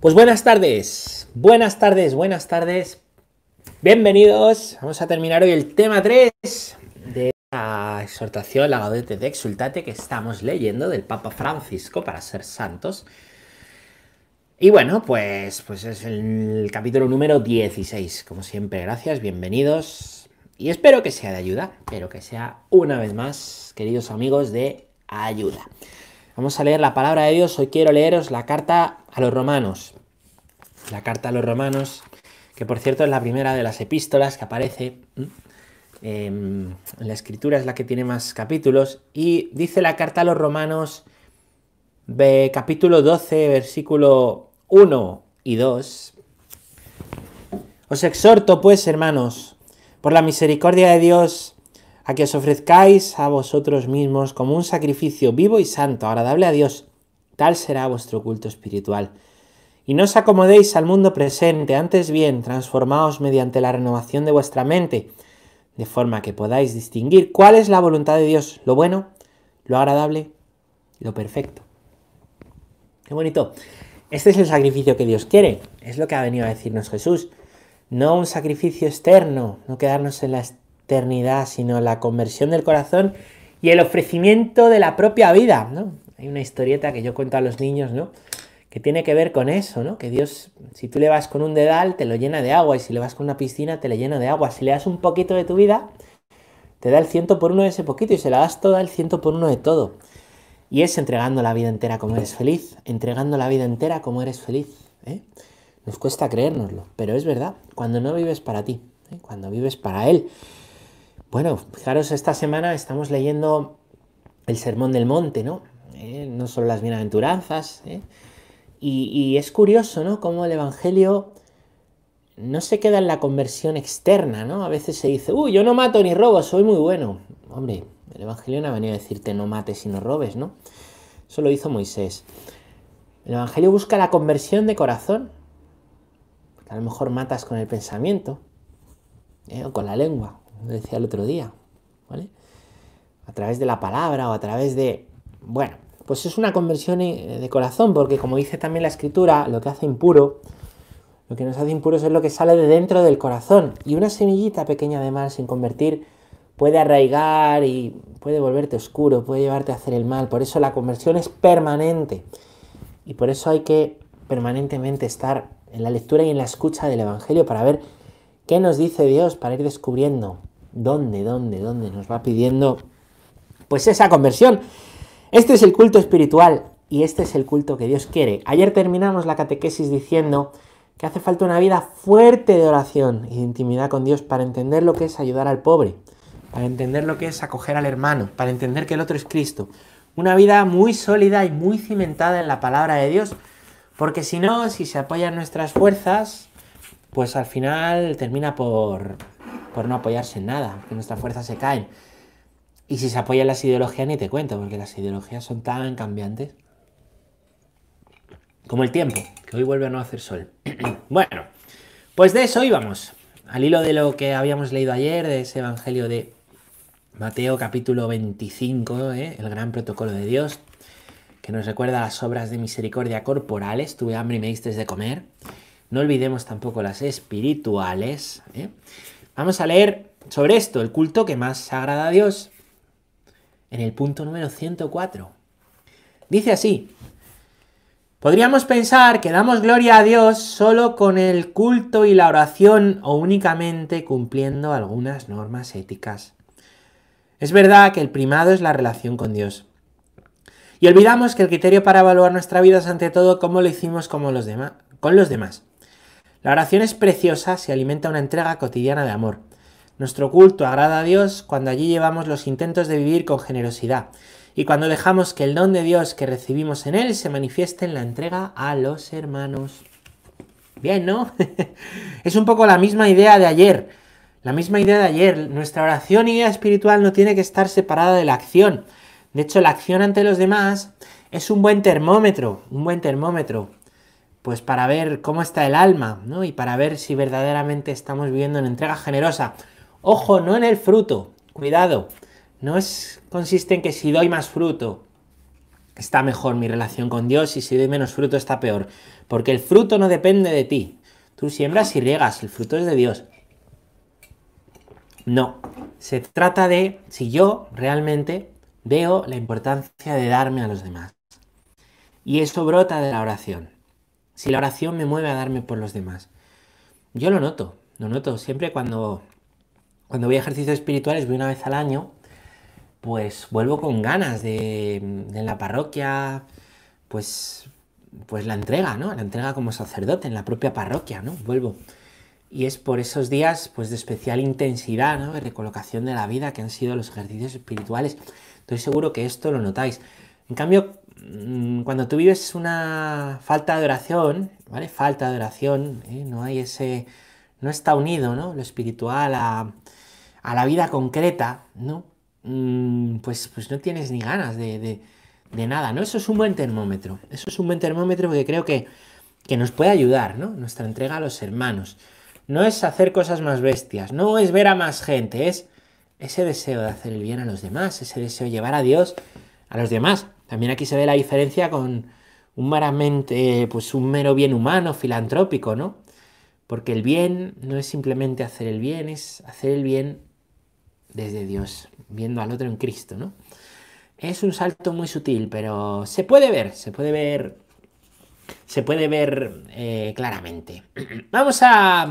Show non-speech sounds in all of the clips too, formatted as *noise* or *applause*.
Pues buenas tardes, buenas tardes, buenas tardes. Bienvenidos. Vamos a terminar hoy el tema 3 de la exhortación, la Gaudete de Exultate que estamos leyendo del Papa Francisco para ser santos. Y bueno, pues, pues es el capítulo número 16. Como siempre, gracias, bienvenidos. Y espero que sea de ayuda, espero que sea una vez más, queridos amigos, de ayuda. Vamos a leer la palabra de Dios. Hoy quiero leeros la carta a los romanos. La carta a los romanos, que por cierto es la primera de las epístolas que aparece em, en la escritura, es la que tiene más capítulos. Y dice la carta a los romanos, de capítulo 12, versículo 1 y 2. Os exhorto, pues, hermanos, por la misericordia de Dios, a que os ofrezcáis a vosotros mismos como un sacrificio vivo y santo, agradable a Dios. Tal será vuestro culto espiritual. Y no os acomodéis al mundo presente, antes bien, transformaos mediante la renovación de vuestra mente, de forma que podáis distinguir cuál es la voluntad de Dios, lo bueno, lo agradable, lo perfecto. Qué bonito. Este es el sacrificio que Dios quiere, es lo que ha venido a decirnos Jesús. No un sacrificio externo, no quedarnos en la eternidad, sino la conversión del corazón y el ofrecimiento de la propia vida, ¿no? Hay una historieta que yo cuento a los niños, ¿no? Que tiene que ver con eso, ¿no? Que Dios, si tú le vas con un dedal, te lo llena de agua, y si le vas con una piscina, te le llena de agua. Si le das un poquito de tu vida, te da el ciento por uno de ese poquito, y se la das toda el ciento por uno de todo. Y es entregando la vida entera como eres feliz, entregando la vida entera como eres feliz. ¿eh? Nos cuesta creérnoslo, pero es verdad, cuando no vives para ti, ¿eh? cuando vives para Él. Bueno, fijaros, esta semana estamos leyendo el Sermón del Monte, ¿no? Eh, no solo las bienaventuranzas. ¿eh? Y, es curioso, ¿no? Cómo el Evangelio no se queda en la conversión externa, ¿no? A veces se dice, uy, yo no mato ni robo, soy muy bueno. Hombre, el Evangelio no ha venido a decirte no mates y no robes, ¿no? Eso lo hizo Moisés. El Evangelio busca la conversión de corazón. A lo mejor matas con el pensamiento ¿eh? o con la lengua, decía el otro día, ¿vale? A través de la palabra o a través de... Bueno, pues es una conversión de corazón, porque como dice también la escritura, lo que hace impuro, lo que nos hace impuros es lo que sale de dentro del corazón. Y una semillita pequeña de mal sin convertir puede arraigar y puede volverte oscuro, puede llevarte a hacer el mal. Por eso la conversión es permanente. Y por eso hay que permanentemente estar en la lectura y en la escucha del Evangelio para ver qué nos dice Dios, para ir descubriendo dónde, dónde, dónde nos va pidiendo pues esa conversión. Este es el culto espiritual y este es el culto que Dios quiere. Ayer terminamos la catequesis diciendo que hace falta una vida fuerte de oración y de intimidad con Dios para entender lo que es ayudar al pobre, para entender lo que es acoger al hermano, para entender que el otro es Cristo. Una vida muy sólida y muy cimentada en la palabra de Dios, porque si no, si se apoyan nuestras fuerzas, pues al final termina por, por no apoyarse en nada, que nuestras fuerzas se caen. Y si se apoyan las ideologías, ni te cuento, porque las ideologías son tan cambiantes. Como el tiempo, que hoy vuelve a no hacer sol. *clears throat* bueno, pues de eso íbamos. Al hilo de lo que habíamos leído ayer, de ese evangelio de Mateo capítulo 25, ¿eh? el gran protocolo de Dios, que nos recuerda las obras de misericordia corporales. Tuve hambre y me diste de comer. No olvidemos tampoco las espirituales. ¿eh? Vamos a leer sobre esto, el culto que más agrada a Dios, en el punto número 104. Dice así, podríamos pensar que damos gloria a Dios solo con el culto y la oración o únicamente cumpliendo algunas normas éticas. Es verdad que el primado es la relación con Dios. Y olvidamos que el criterio para evaluar nuestra vida es ante todo cómo lo hicimos con los demás. La oración es preciosa si alimenta una entrega cotidiana de amor. Nuestro culto agrada a Dios cuando allí llevamos los intentos de vivir con generosidad y cuando dejamos que el don de Dios que recibimos en Él se manifieste en la entrega a los hermanos. Bien, ¿no? *laughs* es un poco la misma idea de ayer. La misma idea de ayer. Nuestra oración y vida espiritual no tiene que estar separada de la acción. De hecho, la acción ante los demás es un buen termómetro, un buen termómetro, pues para ver cómo está el alma, ¿no? Y para ver si verdaderamente estamos viviendo en entrega generosa. Ojo, no en el fruto, cuidado. No es, consiste en que si doy más fruto, está mejor mi relación con Dios y si doy menos fruto está peor. Porque el fruto no depende de ti. Tú siembras y riegas, el fruto es de Dios. No, se trata de si yo realmente veo la importancia de darme a los demás. Y eso brota de la oración. Si la oración me mueve a darme por los demás. Yo lo noto, lo noto. Siempre cuando, cuando voy a ejercicios espirituales, voy una vez al año, pues vuelvo con ganas de, en la parroquia, pues, pues la entrega, ¿no? La entrega como sacerdote en la propia parroquia, ¿no? Vuelvo. Y es por esos días pues, de especial intensidad, ¿no? de recolocación de la vida que han sido los ejercicios espirituales. Estoy seguro que esto lo notáis. En cambio, cuando tú vives una falta de oración, ¿vale? Falta de oración, ¿eh? no hay ese. no está unido, ¿no? Lo espiritual a, la vida concreta, ¿no? Mm, pues, pues no tienes ni ganas de, de, nada, ¿no? Eso es un buen termómetro. Eso es un buen termómetro porque creo que, que nos puede ayudar, ¿no? Nuestra entrega a los hermanos no es hacer cosas más bestias, no es ver a más gente, es ese deseo de hacer el bien a los demás, ese deseo de llevar a Dios a los demás. También aquí se ve la diferencia con un meramente, pues un mero bien humano, filantrópico, ¿no? Porque el bien no es simplemente hacer el bien, es hacer el bien desde Dios, viendo al otro en Cristo, ¿no? Es un salto muy sutil, pero se puede ver, se puede ver se puede ver eh, claramente. *clears throat* Vamos a,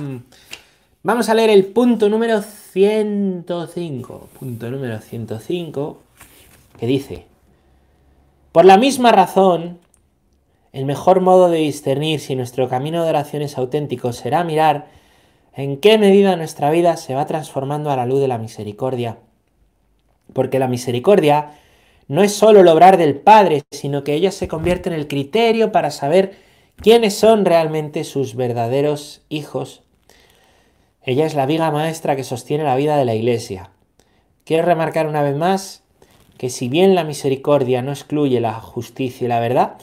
vamos a leer el punto número 105. Punto número 105, que dice, por la misma razón, el mejor modo de discernir si nuestro camino de oración es auténtico será mirar en qué medida nuestra vida se va transformando a la luz de la misericordia. Porque la misericordia no es solo el obrar del Padre, sino que ella se convierte en el criterio para saber quiénes son realmente sus verdaderos hijos. Ella es la viga maestra que sostiene la vida de la Iglesia. Quiero remarcar una vez más que si bien la misericordia no excluye la justicia y la verdad,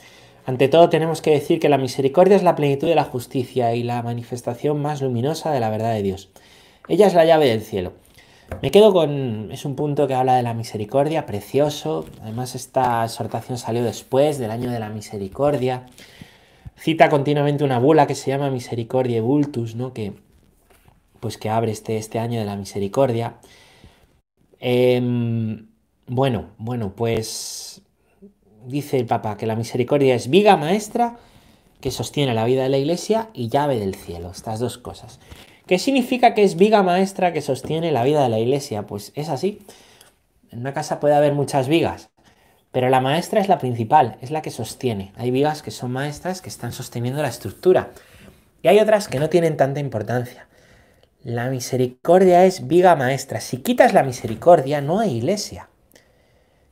ante todo tenemos que decir que la misericordia es la plenitud de la justicia y la manifestación más luminosa de la verdad de Dios. Ella es la llave del cielo. Me quedo con... es un punto que habla de la misericordia, precioso. Además esta exhortación salió después del año de la misericordia. Cita continuamente una bula que se llama Misericordia Vultus, ¿no? Que, pues que abre este, este año de la misericordia. Eh, bueno, bueno, pues dice el Papa que la misericordia es viga maestra que sostiene la vida de la iglesia y llave del cielo, estas dos cosas. ¿Qué significa que es viga maestra que sostiene la vida de la iglesia? Pues es así. En una casa puede haber muchas vigas, pero la maestra es la principal, es la que sostiene. Hay vigas que son maestras que están sosteniendo la estructura. Y hay otras que no tienen tanta importancia. La misericordia es viga maestra. Si quitas la misericordia, no hay iglesia.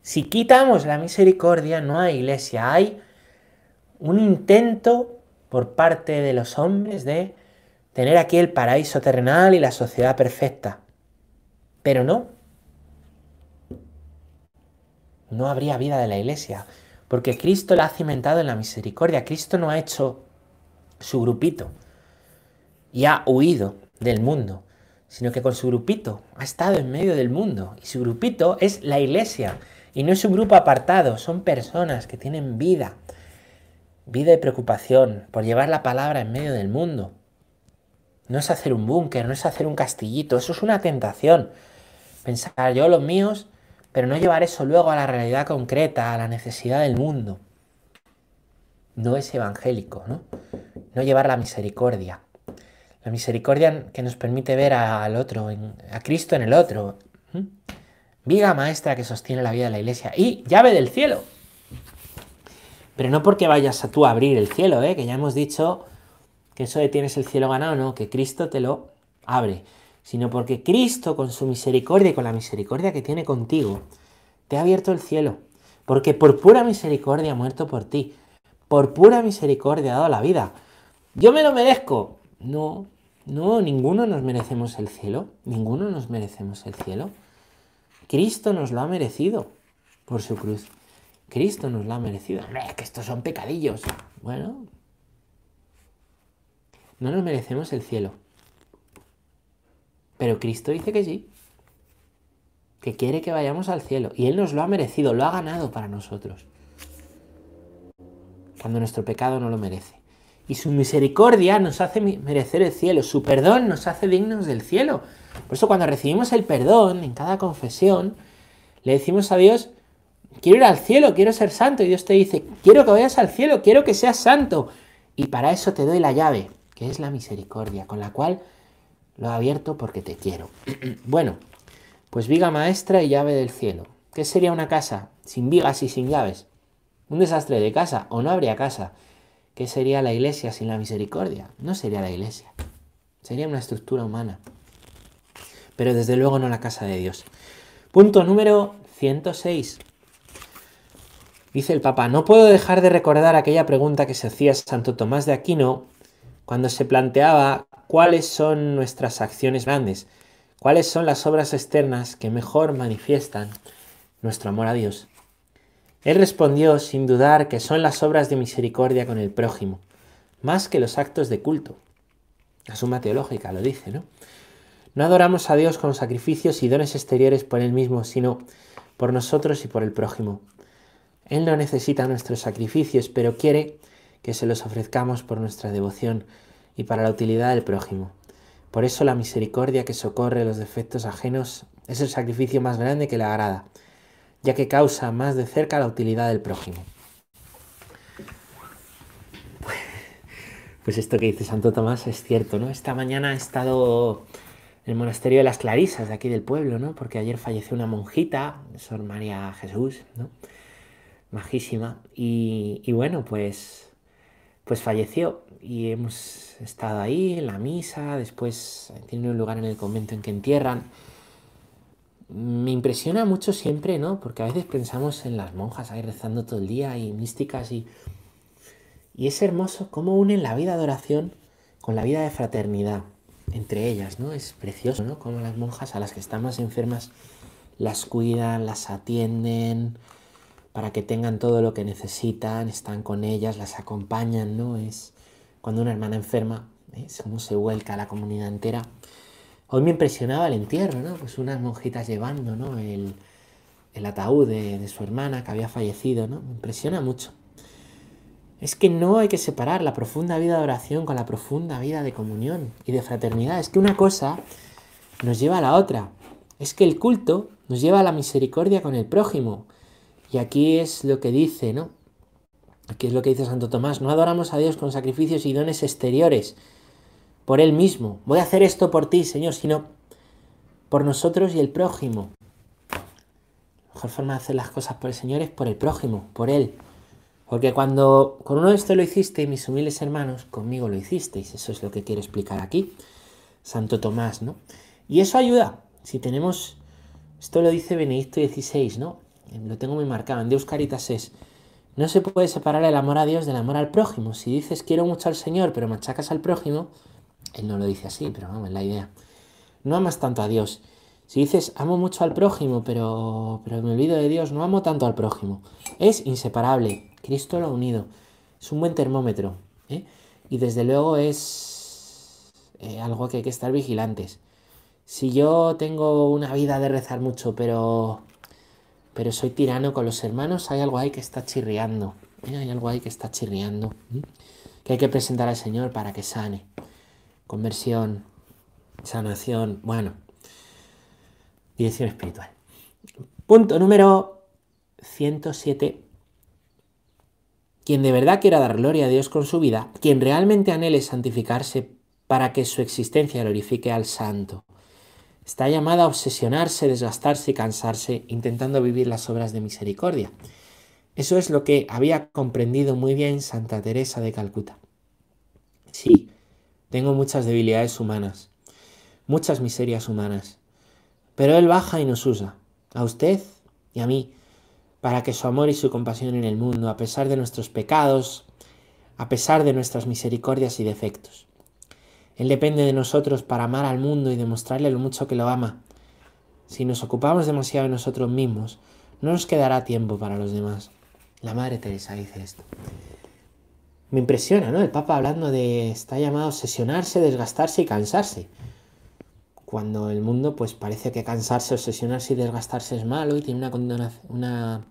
Si quitamos la misericordia, no hay iglesia. Hay un intento por parte de los hombres de tener aquí el paraíso terrenal y la sociedad perfecta. Pero no. No habría vida de la iglesia, porque Cristo la ha cimentado en la misericordia. Cristo no ha hecho su grupito y ha huido del mundo, sino que con su grupito ha estado en medio del mundo. Y su grupito es la iglesia. Y no es un grupo apartado, son personas que tienen vida, vida y preocupación por llevar la palabra en medio del mundo. No es hacer un búnker, no es hacer un castillito, eso es una tentación. Pensar yo los míos, pero no llevar eso luego a la realidad concreta, a la necesidad del mundo. No es evangélico, ¿no? No llevar la misericordia. La misericordia que nos permite ver al otro, a Cristo en el otro. Viga maestra que sostiene la vida de la iglesia y llave del cielo. Pero no porque vayas a tú a abrir el cielo, ¿eh? que ya hemos dicho que eso de tienes el cielo ganado, no, que Cristo te lo abre, sino porque Cristo con su misericordia y con la misericordia que tiene contigo, te ha abierto el cielo, porque por pura misericordia ha muerto por ti, por pura misericordia ha dado la vida. Yo me lo merezco. No, no, ninguno nos merecemos el cielo, ninguno nos merecemos el cielo. Cristo nos lo ha merecido por su cruz. Cristo nos lo ha merecido. Es que estos son pecadillos. Bueno, no nos merecemos el cielo. Pero Cristo dice que sí. Que quiere que vayamos al cielo. Y Él nos lo ha merecido, lo ha ganado para nosotros. cuando nuestro pecado no lo merece. Y su misericordia nos hace merecer el cielo, su perdón nos hace dignos del cielo. Por eso cuando recibimos el perdón en cada confesión, le decimos a Dios, quiero ir al cielo, quiero ser santo. Y Dios te dice, quiero que vayas al cielo, quiero que seas santo. Y para eso te doy la llave, que es la misericordia, con la cual lo he abierto porque te quiero. *clears throat* bueno, pues viga maestra y llave del cielo. ¿Qué sería una casa sin vigas y sin llaves? Un desastre de casa o no habría casa. ¿Qué sería la iglesia sin la misericordia? No sería la iglesia. Sería una estructura humana. Pero desde luego no la casa de Dios. Punto número 106. Dice el Papa, no puedo dejar de recordar aquella pregunta que se hacía Santo Tomás de Aquino cuando se planteaba cuáles son nuestras acciones grandes, cuáles son las obras externas que mejor manifiestan nuestro amor a Dios. Él respondió sin dudar que son las obras de misericordia con el prójimo, más que los actos de culto. La suma teológica lo dice, ¿no? No adoramos a Dios con sacrificios y dones exteriores por Él mismo, sino por nosotros y por el prójimo. Él no necesita nuestros sacrificios, pero quiere que se los ofrezcamos por nuestra devoción y para la utilidad del prójimo. Por eso la misericordia que socorre los defectos ajenos es el sacrificio más grande que le agrada ya que causa más de cerca la utilidad del prójimo. Pues esto que dice Santo Tomás es cierto, ¿no? Esta mañana he estado el monasterio de las Clarisas, de aquí del pueblo, ¿no? Porque ayer falleció una monjita, Sor María Jesús, ¿no? Majísima. Y, bueno, pues, pues falleció y hemos estado ahí en la misa, después tiene un lugar en el convento en que entierran me impresiona mucho siempre, ¿no? Porque a veces pensamos en las monjas ahí rezando todo el día y místicas y, y es hermoso cómo unen la vida de oración con la vida de fraternidad entre ellas, ¿no? Es precioso, ¿no? Como las monjas a las que están más enfermas las cuidan, las atienden para que tengan todo lo que necesitan, están con ellas, las acompañan, ¿no? Es cuando una hermana enferma, es como se vuelca a la comunidad entera. Hoy me impresionaba el entierro, ¿no? Pues unas monjitas llevando, ¿no? El, ataúd de, su hermana que había fallecido, ¿no? Me impresiona mucho. Es que no hay que separar la profunda vida de oración con la profunda vida de comunión y de fraternidad. Es que una cosa nos lleva a la otra. Es que el culto nos lleva a la misericordia con el prójimo. Y aquí es lo que dice, ¿no? Aquí es lo que dice Santo Tomás. No adoramos a Dios con sacrificios y dones exteriores, por Él mismo. Voy a hacer esto por ti, Señor, sino por nosotros y el prójimo. La mejor forma de hacer las cosas por el Señor es por el prójimo, por Él. Porque cuando con uno de estos lo hiciste, mis humildes hermanos, conmigo lo hicisteis. Eso es lo que quiero explicar aquí. Santo Tomás, ¿no? Y eso ayuda. Si tenemos, esto lo dice Benedicto XVI, ¿no? Lo tengo muy marcado. En Deus Caritas es, no se puede separar el amor a Dios del amor al prójimo. Si dices quiero mucho al Señor, pero machacas al prójimo, él no lo dice así, pero vamos, es la idea. No amas tanto a Dios. Si dices, amo mucho al prójimo, pero, pero me olvido de Dios, no amo tanto al prójimo. Es inseparable. Cristo lo ha unido. Es un buen termómetro. ¿eh? Y desde luego es eh, algo que hay que estar vigilantes. Si yo tengo una vida de rezar mucho, pero, pero soy tirano con los hermanos, hay algo ahí que está chirriando. ¿eh? Hay algo ahí que está chirriando. Que hay que presentar al Señor para que sane conversión, sanación, bueno, dirección espiritual. Punto número 107. Quien de verdad quiera dar gloria a Dios con su vida, quien realmente anhele santificarse para que su existencia glorifique al santo, está llamada a obsesionarse, desgastarse y cansarse intentando vivir las obras de misericordia. Eso es lo que había comprendido muy bien Santa Teresa de Calcuta. Sí, tengo muchas debilidades humanas, muchas miserias humanas, pero Él baja y nos usa, a usted y a mí, para que su amor y su compasión en el mundo, a pesar de nuestros pecados, a pesar de nuestras misericordias y defectos. Él depende de nosotros para amar al mundo y demostrarle lo mucho que lo ama. Si nos ocupamos demasiado de nosotros mismos, no nos quedará tiempo para los demás. La Madre Teresa dice esto me impresiona, ¿no? El Papa hablando de está llamado a obsesionarse, desgastarse y cansarse. Cuando el mundo, pues parece que cansarse, obsesionarse y desgastarse es malo y tiene una, una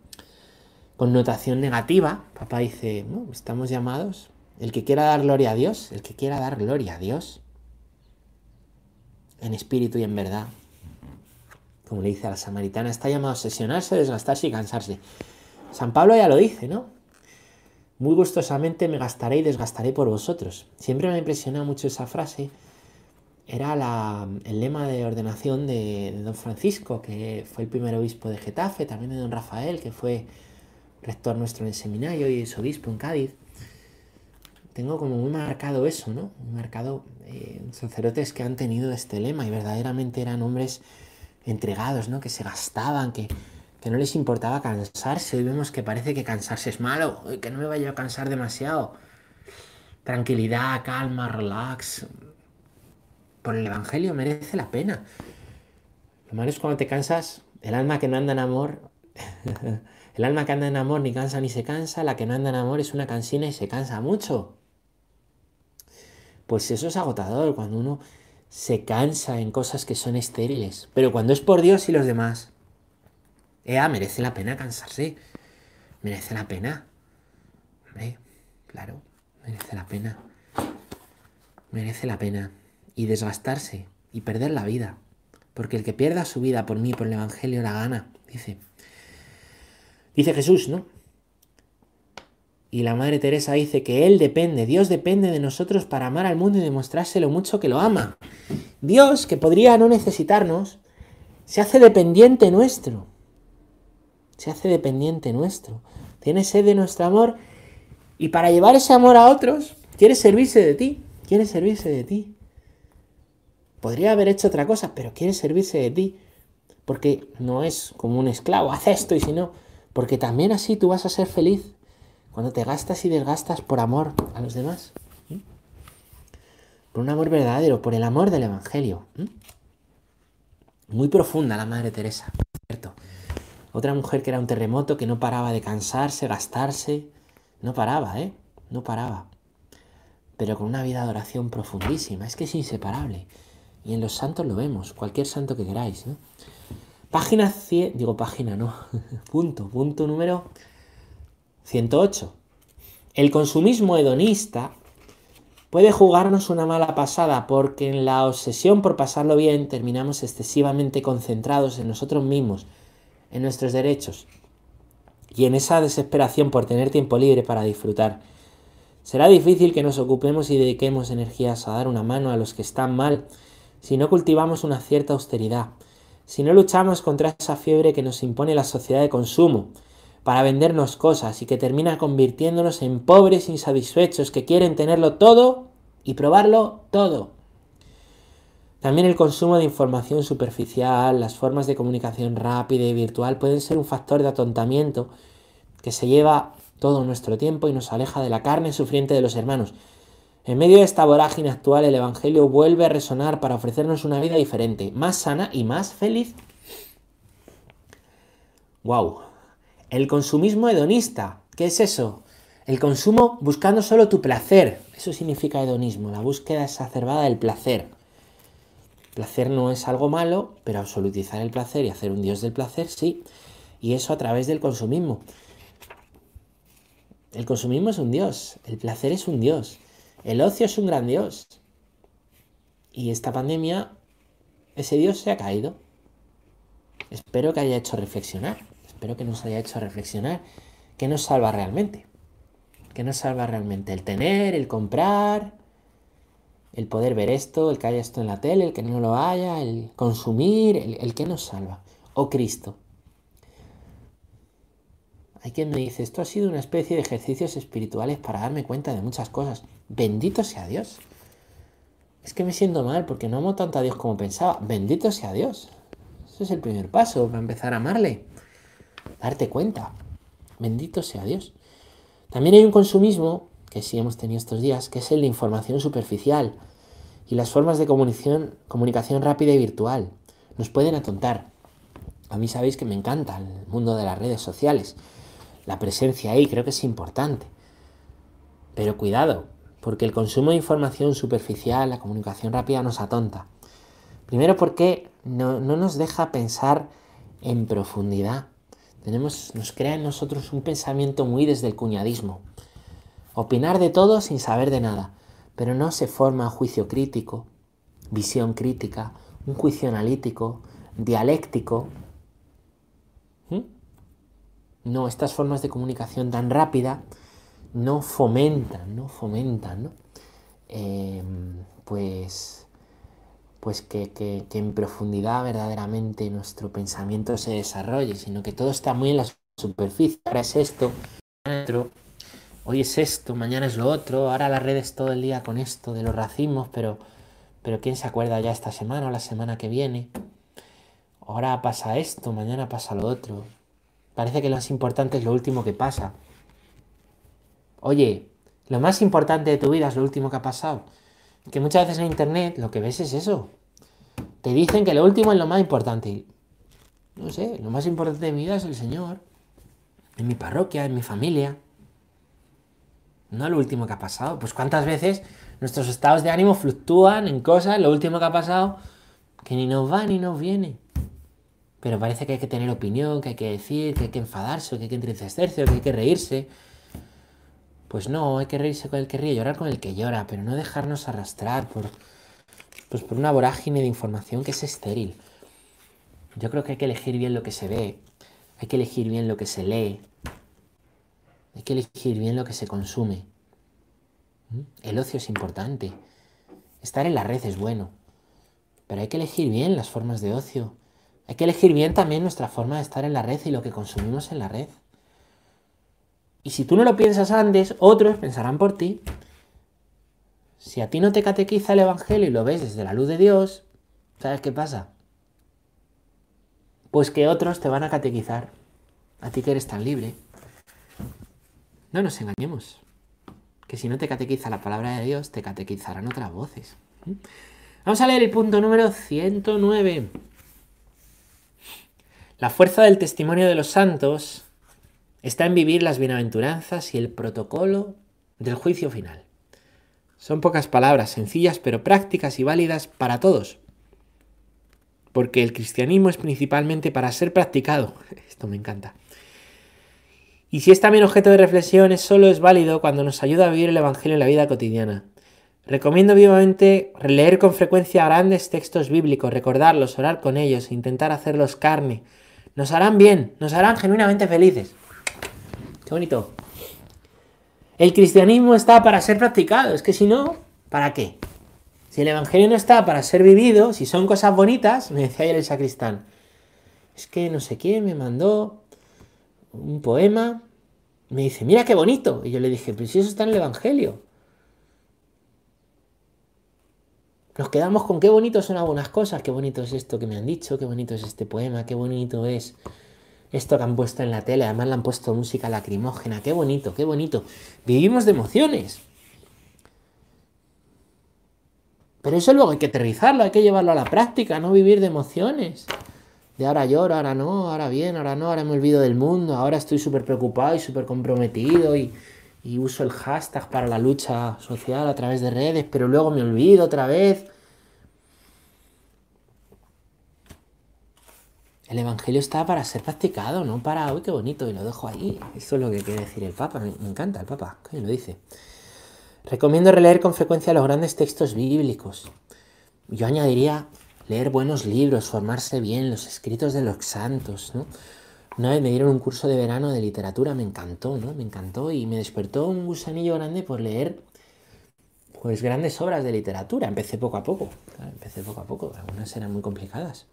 connotación negativa. Papá dice, no, estamos llamados. El que quiera dar gloria a Dios, el que quiera dar gloria a Dios, en espíritu y en verdad, como le dice a la samaritana, está llamado a obsesionarse, desgastarse y cansarse. San Pablo ya lo dice, ¿no? Muy gustosamente me gastaré y desgastaré por vosotros. Siempre me impresiona mucho esa frase. Era la, el lema de ordenación de, de, don Francisco, que fue el primer obispo de Getafe, también de don Rafael, que fue rector nuestro en el seminario y es obispo en Cádiz. Tengo como muy marcado eso, ¿no? Muy marcado eh, sacerdotes que han tenido este lema y verdaderamente eran hombres entregados, ¿no? Que se gastaban, que, que no les importaba cansarse. Hoy vemos que parece que cansarse es malo, que no me vaya a cansar demasiado. Tranquilidad, calma, relax. Por el Evangelio merece la pena. Lo malo es cuando te cansas, el alma que no anda en amor, *laughs* el alma que anda en amor ni cansa ni se cansa, la que no anda en amor es una cansina y se cansa mucho. Pues eso es agotador, cuando uno se cansa en cosas que son estériles. Pero cuando es por Dios y los demás, Ea, merece la pena cansarse. Merece la pena. Hombre, claro, merece la pena. Merece la pena. Y desgastarse y perder la vida. Porque el que pierda su vida por mí, por el Evangelio, la gana, dice. Dice Jesús, ¿no? Y la Madre Teresa dice que Él depende, Dios depende de nosotros para amar al mundo y demostrarse lo mucho que lo ama. Dios, que podría no necesitarnos, se hace dependiente nuestro se hace dependiente nuestro. Tiene sed de nuestro amor y para llevar ese amor a otros, quiere servirse de ti, quiere servirse de ti. Podría haber hecho otra cosa, pero quiere servirse de ti. Porque no es como un esclavo, haz esto y si no, porque también así tú vas a ser feliz cuando te gastas y desgastas por amor a los demás. Por un amor verdadero, por el amor del Evangelio. Muy profunda la Madre Teresa, ¿cierto? Otra mujer que era un terremoto, que no paraba de cansarse, gastarse. No paraba, ¿eh? No paraba. Pero con una vida de oración profundísima. Es que es inseparable. Y en los santos lo vemos, cualquier santo que queráis, ¿no? Página 100, digo página, no. *laughs* punto, punto número 108. El consumismo hedonista puede jugarnos una mala pasada porque en la obsesión por pasarlo bien terminamos excesivamente concentrados en nosotros mismos en nuestros derechos y en esa desesperación por tener tiempo libre para disfrutar. Será difícil que nos ocupemos y dediquemos energías a dar una mano a los que están mal si no cultivamos una cierta austeridad, si no luchamos contra esa fiebre que nos impone la sociedad de consumo para vendernos cosas y que termina convirtiéndonos en pobres insatisfechos que quieren tenerlo todo y probarlo todo. También el consumo de información superficial, las formas de comunicación rápida y virtual pueden ser un factor de atontamiento que se lleva todo nuestro tiempo y nos aleja de la carne sufriente de los hermanos. En medio de esta vorágine actual, el Evangelio vuelve a resonar para ofrecernos una vida diferente, más sana y más feliz. ¡Wow! El consumismo hedonista. ¿Qué es eso? El consumo buscando solo tu placer. Eso significa hedonismo, la búsqueda exacerbada del placer. Placer no es algo malo, pero absolutizar el placer y hacer un dios del placer, sí. Y eso a través del consumismo. El consumismo es un dios, el placer es un dios, el ocio es un gran dios. Y esta pandemia, ese dios se ha caído. Espero que haya hecho reflexionar, espero que nos haya hecho reflexionar qué nos salva realmente. ¿Qué nos salva realmente? El tener, el comprar, el poder ver esto, el que haya esto en la tele, el que no lo haya, el consumir, el, que nos salva. O Cristo. Hay quien me dice, esto ha sido una especie de ejercicios espirituales para darme cuenta de muchas cosas. Bendito sea Dios. Es que me siento mal porque no amo tanto a Dios como pensaba. Bendito sea Dios. Ese es el primer paso para empezar a amarle. Darte cuenta. Bendito sea Dios. También hay un consumismo que sí hemos tenido estos días, que es el de información superficial y las formas de comunicación, comunicación rápida y virtual. Nos pueden atontar. A mí sabéis que me encanta el mundo de las redes sociales. La presencia ahí creo que es importante. Pero cuidado, porque el consumo de información superficial, la comunicación rápida nos atonta. Primero porque no, no nos deja pensar en profundidad. Tenemos, nos crea en nosotros un pensamiento muy desde el cuñadismo. Opinar de todo sin saber de nada, pero no se forma juicio crítico, visión crítica, un juicio analítico, dialéctico. No, estas formas de comunicación tan rápida no fomentan, no fomentan, ¿no? Em, pues, pues que, que, en profundidad verdaderamente nuestro pensamiento se desarrolle, sino que todo está muy en la superficie. Ahora es esto, hoy es esto, mañana es lo otro, ahora las redes todo el día con esto de los racismos, pero, pero ¿quién se acuerda ya esta semana o la semana que viene? Ahora pasa esto, mañana pasa lo otro. Parece que lo más importante es lo último que pasa. Oye, lo más importante de tu vida es lo último que ha pasado. Que muchas veces en internet lo que ves es eso. Te dicen que lo último es lo más importante. No sé, lo más importante de mi vida es el Señor. En mi parroquia, en mi familia. No lo último que ha pasado. Pues cuántas veces nuestros estados de ánimo fluctúan en cosas, lo último que ha pasado, que ni nos va ni nos viene. Pero parece que hay que tener opinión, que hay que decir, que hay que enfadarse, que hay que entristecerse, que hay que reírse. Pues no, hay que reírse con el que ríe, llorar con el que llora, pero no dejarnos arrastrar por, pues por una vorágine de información que es estéril. Yo creo que hay que elegir bien lo que se ve, hay que elegir bien lo que se lee, hay que elegir bien lo que se consume. ¿Mm? El ocio es importante. Estar en la red es bueno, pero hay que elegir bien las formas de ocio. Hay que elegir bien también nuestra forma de estar en la red y lo que consumimos en la red. Y si tú no lo piensas antes, otros pensarán por ti. Si a ti no te catequiza el Evangelio y lo ves desde la luz de Dios, ¿sabes qué pasa? Pues que otros te van a catequizar. A ti que eres tan libre. No nos engañemos. Que si no te catequiza la palabra de Dios, te catequizarán otras voces. Vamos a leer el punto número 109. La fuerza del testimonio de los santos está en vivir las bienaventuranzas y el protocolo del juicio final. Son pocas palabras sencillas pero prácticas y válidas para todos. Porque el cristianismo es principalmente para ser practicado. *laughs* Esto me encanta. Y si es también objeto de reflexión, solo es válido cuando nos ayuda a vivir el Evangelio en la vida cotidiana. Recomiendo vivamente leer con frecuencia grandes textos bíblicos, recordarlos, orar con ellos, e intentar hacerlos carne. Nos harán bien, nos harán genuinamente felices bonito. El cristianismo está para ser practicado, es que si no, ¿para qué? Si el Evangelio no está para ser vivido, si son cosas bonitas, me decía ayer el sacristán, es que no sé quién me mandó un poema, me dice, mira qué bonito. Y yo le dije, pero si eso está en el Evangelio. Nos quedamos con qué bonito son algunas cosas, qué bonito es esto que me han dicho, qué bonito es este poema, qué bonito es esto que han puesto en la tele, además le han puesto música lacrimógena, qué bonito, qué bonito. Vivimos de emociones. Pero eso luego hay que aterrizarlo, hay que llevarlo a la práctica, no vivir de emociones. De ahora lloro, ahora no, ahora bien, ahora no, ahora me olvido del mundo, ahora estoy súper preocupado y súper comprometido y, y uso el hashtag para la lucha social a través de redes, pero luego me olvido otra vez. El Evangelio está para ser practicado, no para, uy, qué bonito, y lo dejo ahí. Esto es lo que quiere decir el Papa, me, encanta el Papa, ¿qué lo dice? Recomiendo releer con frecuencia los grandes textos bíblicos. Yo añadiría leer buenos libros, formarse bien, los escritos de los santos, ¿no? Una vez me dieron un curso de verano de literatura, me encantó, ¿no? Me encantó y me despertó un gusanillo grande por leer pues grandes obras de literatura. Empecé poco a poco, empecé poco a poco, algunas eran muy complicadas.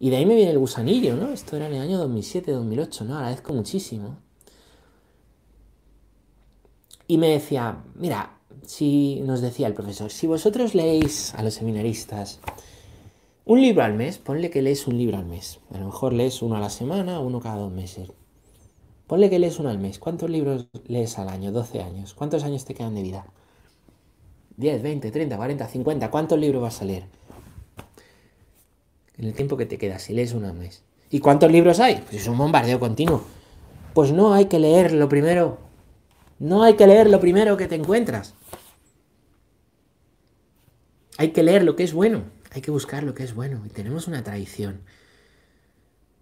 Y de ahí me viene el gusanillo, ¿no? Esto era en el año 2007, 2008, ¿no? Agradezco muchísimo. Y me decía, mira, si nos decía el profesor, si vosotros leéis a los seminaristas un libro al mes, ponle que lees un libro al mes. A lo mejor lees uno a la semana, uno cada dos meses. Ponle que lees uno al mes. ¿Cuántos libros lees al año? 12 años. ¿Cuántos años te quedan de vida? 10, 20, 30, 40, 50. ¿Cuántos libros vas a leer? en el tiempo que te queda, si lees un mes. ¿Y cuántos libros hay? Pues es un bombardeo continuo. Pues no hay que leer lo primero. No hay que leer lo primero que te encuentras. Hay que leer lo que es bueno. Hay que buscar lo que es bueno. Y tenemos una tradición.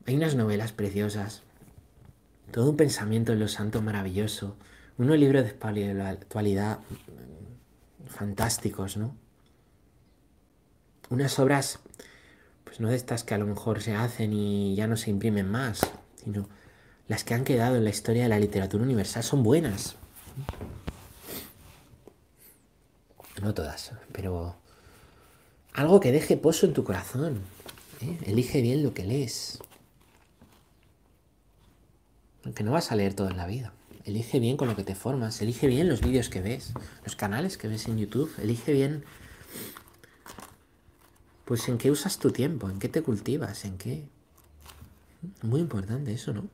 Hay unas novelas preciosas. todo un pensamiento en lo santo maravilloso, unos libros de espiritualidad fantásticos, ¿no? Unas obras, pues no de estas que a lo mejor se hacen y ya no se imprimen más, sino las que han quedado en la historia de la literatura universal son buenas. No todas, pero algo que deje pozo en tu corazón. ¿eh? Elige bien lo que lees. Aunque no vas a leer todo en la vida. Elige bien con lo que te formas. Elige bien los vídeos que ves, los canales que ves en YouTube. Elige bien, pues en qué usas tu tiempo, en qué te cultivas, en qué. Muy importante eso, ¿no?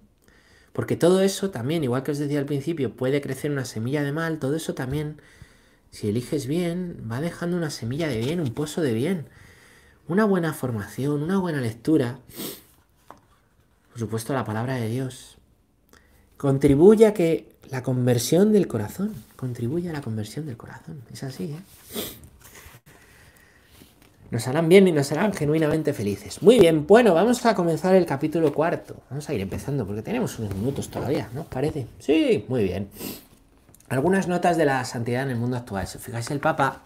Porque todo eso también, igual que os decía al principio, puede crecer una semilla de mal, todo eso también, si eliges bien, va dejando una semilla de bien, un pozo de bien. Una buena formación, una buena lectura, por supuesto la palabra de Dios, contribuye a que la conversión del corazón, contribuye a la conversión del corazón. Es así, ¿eh? Nos harán bien y nos harán genuinamente felices. Muy bien, bueno, vamos a comenzar el capítulo cuarto. Vamos a ir empezando porque tenemos unos minutos todavía, ¿no? Parece. Sí, muy bien. Algunas notas de la santidad en el mundo actual. Si fijáis, el Papa,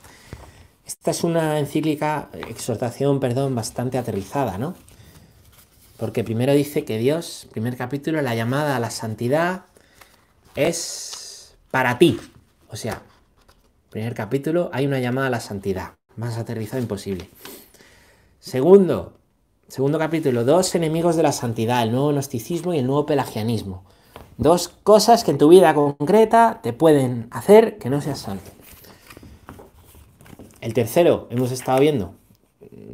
esta es una encíclica, exhortación, perdón, bastante aterrizada, ¿no? Porque primero dice que Dios, primer capítulo, la llamada a la santidad es para ti. O sea, primer capítulo, hay una llamada a la santidad. Más aterrizado imposible. Segundo, segundo capítulo, dos enemigos de la santidad, el nuevo gnosticismo y el nuevo pelagianismo. Dos cosas que en tu vida concreta te pueden hacer que no seas santo. El tercero, hemos estado viendo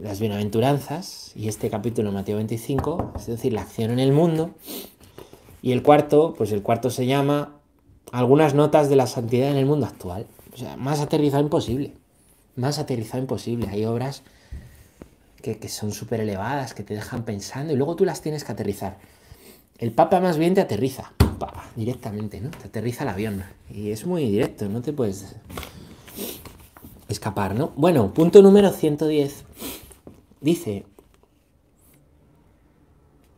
las bienaventuranzas y este capítulo Mateo 25, es decir, la acción en el mundo. Y el cuarto, pues el cuarto se llama algunas notas de la santidad en el mundo actual. O sea, más aterrizado imposible. Más aterrizado imposible. Hay obras que, que son súper elevadas, que te dejan pensando y luego tú las tienes que aterrizar. El Papa más bien te aterriza, directamente, ¿no? Te aterriza el avión. Y es muy directo, no te puedes escapar, ¿no? Bueno, punto número 110. Dice,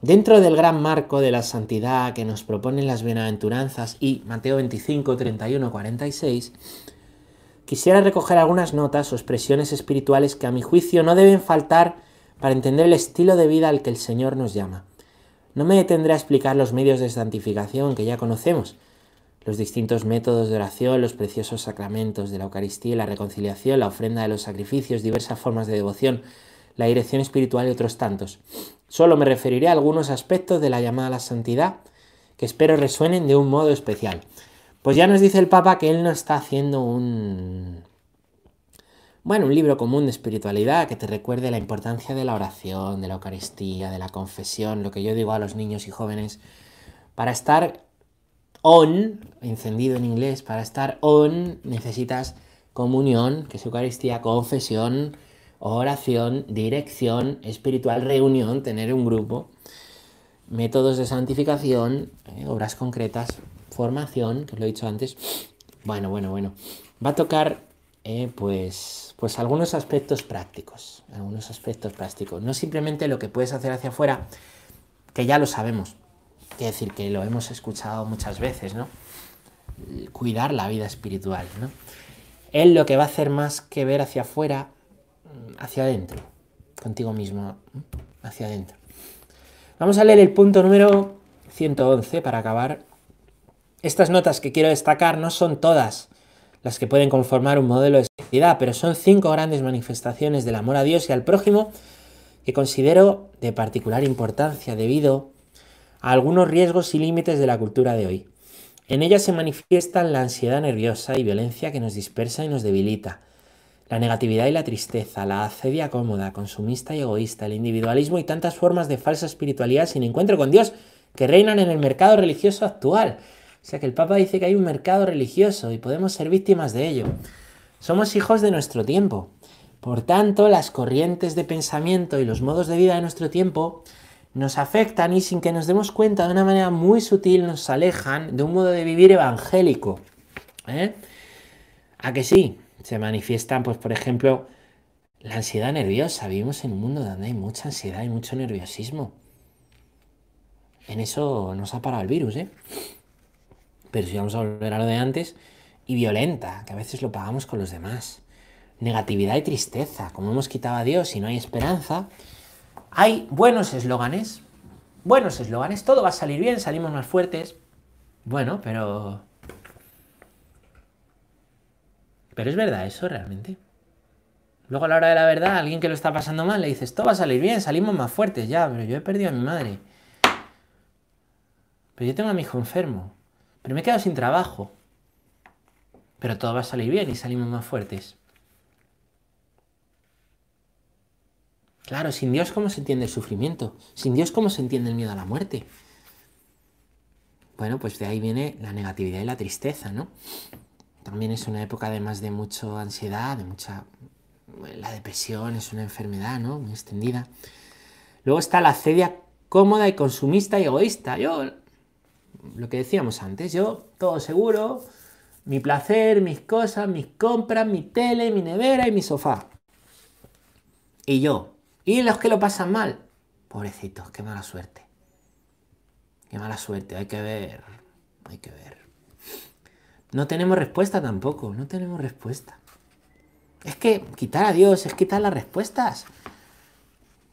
dentro del gran marco de la santidad que nos proponen las bienaventuranzas y Mateo 25, 31, 46, quisiera recoger algunas notas o expresiones espirituales que a mi juicio no deben faltar para entender el estilo de vida al que el Señor nos llama. No me detendré a explicar los medios de santificación que ya conocemos, los distintos métodos de oración, los preciosos sacramentos de la Eucaristía la reconciliación, la ofrenda de los sacrificios, diversas formas de devoción, la dirección espiritual y otros tantos. Solo me referiré a algunos aspectos de la llamada a la santidad que espero resuenen de un modo especial. Pues ya nos dice el Papa que él no está haciendo un... Bueno, un libro común de espiritualidad que te recuerde la importancia de la oración, de la Eucaristía, de la confesión, lo que yo digo a los niños y jóvenes, para estar on, encendido en inglés, para estar on necesitas comunión, que es Eucaristía, confesión, oración, dirección espiritual, reunión, tener un grupo, métodos de santificación, eh, obras concretas, formación, que os lo he dicho antes. Bueno, bueno, bueno. Va a tocar eh, pues, pues algunos aspectos prácticos, algunos aspectos prácticos. No simplemente lo que puedes hacer hacia afuera, que ya lo sabemos, quiere decir que lo hemos escuchado muchas veces, ¿no? Cuidar la vida espiritual, ¿no? Él lo que va a hacer más que ver hacia afuera hacia adentro, contigo mismo, hacia adentro. Vamos a leer el punto número 111 para acabar. Estas notas que quiero destacar no son todas las que pueden conformar un modelo de sociedad, pero son cinco grandes manifestaciones del amor a Dios y al prójimo que considero de particular importancia debido a algunos riesgos y límites de la cultura de hoy. En ellas se manifiestan la ansiedad nerviosa y violencia que nos dispersa y nos debilita, la negatividad y la tristeza, la acedia cómoda, consumista y egoísta, el individualismo y tantas formas de falsa espiritualidad sin encuentro con Dios que reinan en el mercado religioso actual. O sea que el Papa dice que hay un mercado religioso y podemos ser víctimas de ello. Somos hijos de nuestro tiempo. Por tanto, las corrientes de pensamiento y los modos de vida de nuestro tiempo nos afectan y sin que nos demos cuenta de una manera muy sutil nos alejan de un modo de vivir evangélico. ¿Eh? ¿A que sí? se manifiestan, pues por ejemplo, la ansiedad nerviosa. Vivimos en un mundo donde hay mucha ansiedad y mucho nerviosismo. En eso nos ha parado el virus, ¿eh? Pero si vamos a volver a lo de antes, y violenta, que a veces lo pagamos con los demás. Negatividad y tristeza, como hemos quitado a Dios y no hay esperanza. Hay buenos eslóganes, buenos eslóganes, todo va a salir bien, salimos más fuertes. Bueno, pero... Pero es verdad eso realmente. Luego a la hora de la verdad, alguien que lo está pasando mal le dices, todo va a salir bien, salimos más fuertes ya, pero yo he perdido a mi madre. Pero yo tengo a mi hijo enfermo. Pero me he quedado sin trabajo. Pero todo va a salir bien y salimos más fuertes. Claro, sin Dios, ¿cómo se entiende el sufrimiento? Sin Dios, ¿cómo se entiende el miedo a la muerte? Bueno, pues de ahí viene la negatividad y la tristeza, ¿no? También es una época además de mucha ansiedad, de mucha... La depresión es una enfermedad, ¿no? Muy extendida. Luego está la cedia cómoda y consumista y egoísta. Yo, lo que decíamos antes, yo todo seguro, mi placer, mis cosas, mis compras, mi tele, mi nevera y mi sofá. Y yo. Y los que lo pasan mal. Pobrecitos, qué mala suerte. Qué mala suerte, hay que ver. Hay que ver. No tenemos respuesta tampoco, no tenemos respuesta. Es que quitar a Dios es quitar las respuestas.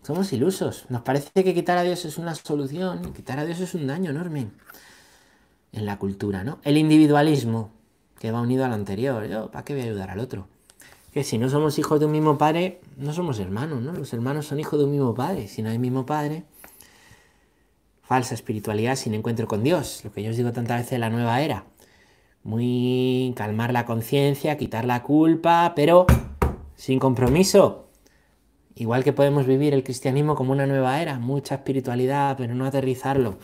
Somos ilusos. Nos parece que quitar a Dios es una solución. Quitar a Dios es un daño enorme en la cultura, ¿no? El individualismo que va unido al anterior. Yo, ¿para qué voy a ayudar al otro? Que si no somos hijos de un mismo padre, no somos hermanos, ¿no? Los hermanos son hijos de un mismo padre. Si no hay mismo padre, falsa espiritualidad sin encuentro con Dios. Lo que yo os digo tantas veces de la nueva era. Muy calmar la conciencia, quitar la culpa, pero sin compromiso. Igual que podemos vivir el cristianismo como una nueva era, mucha espiritualidad, pero no aterrizarlo.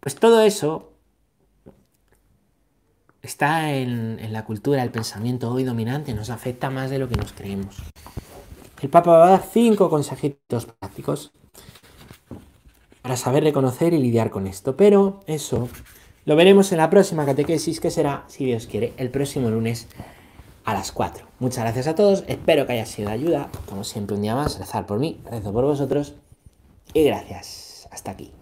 Pues todo eso está en, la cultura, el pensamiento hoy dominante, nos afecta más de lo que nos creemos. El Papa va a dar cinco consejitos prácticos para saber reconocer y lidiar con esto. Pero eso lo veremos en la próxima catequesis, que será, si Dios quiere, el próximo lunes a las 4. Muchas gracias a todos, espero que haya sido de ayuda. Como siempre, un día más, rezar por mí, rezo por vosotros y gracias. Hasta aquí.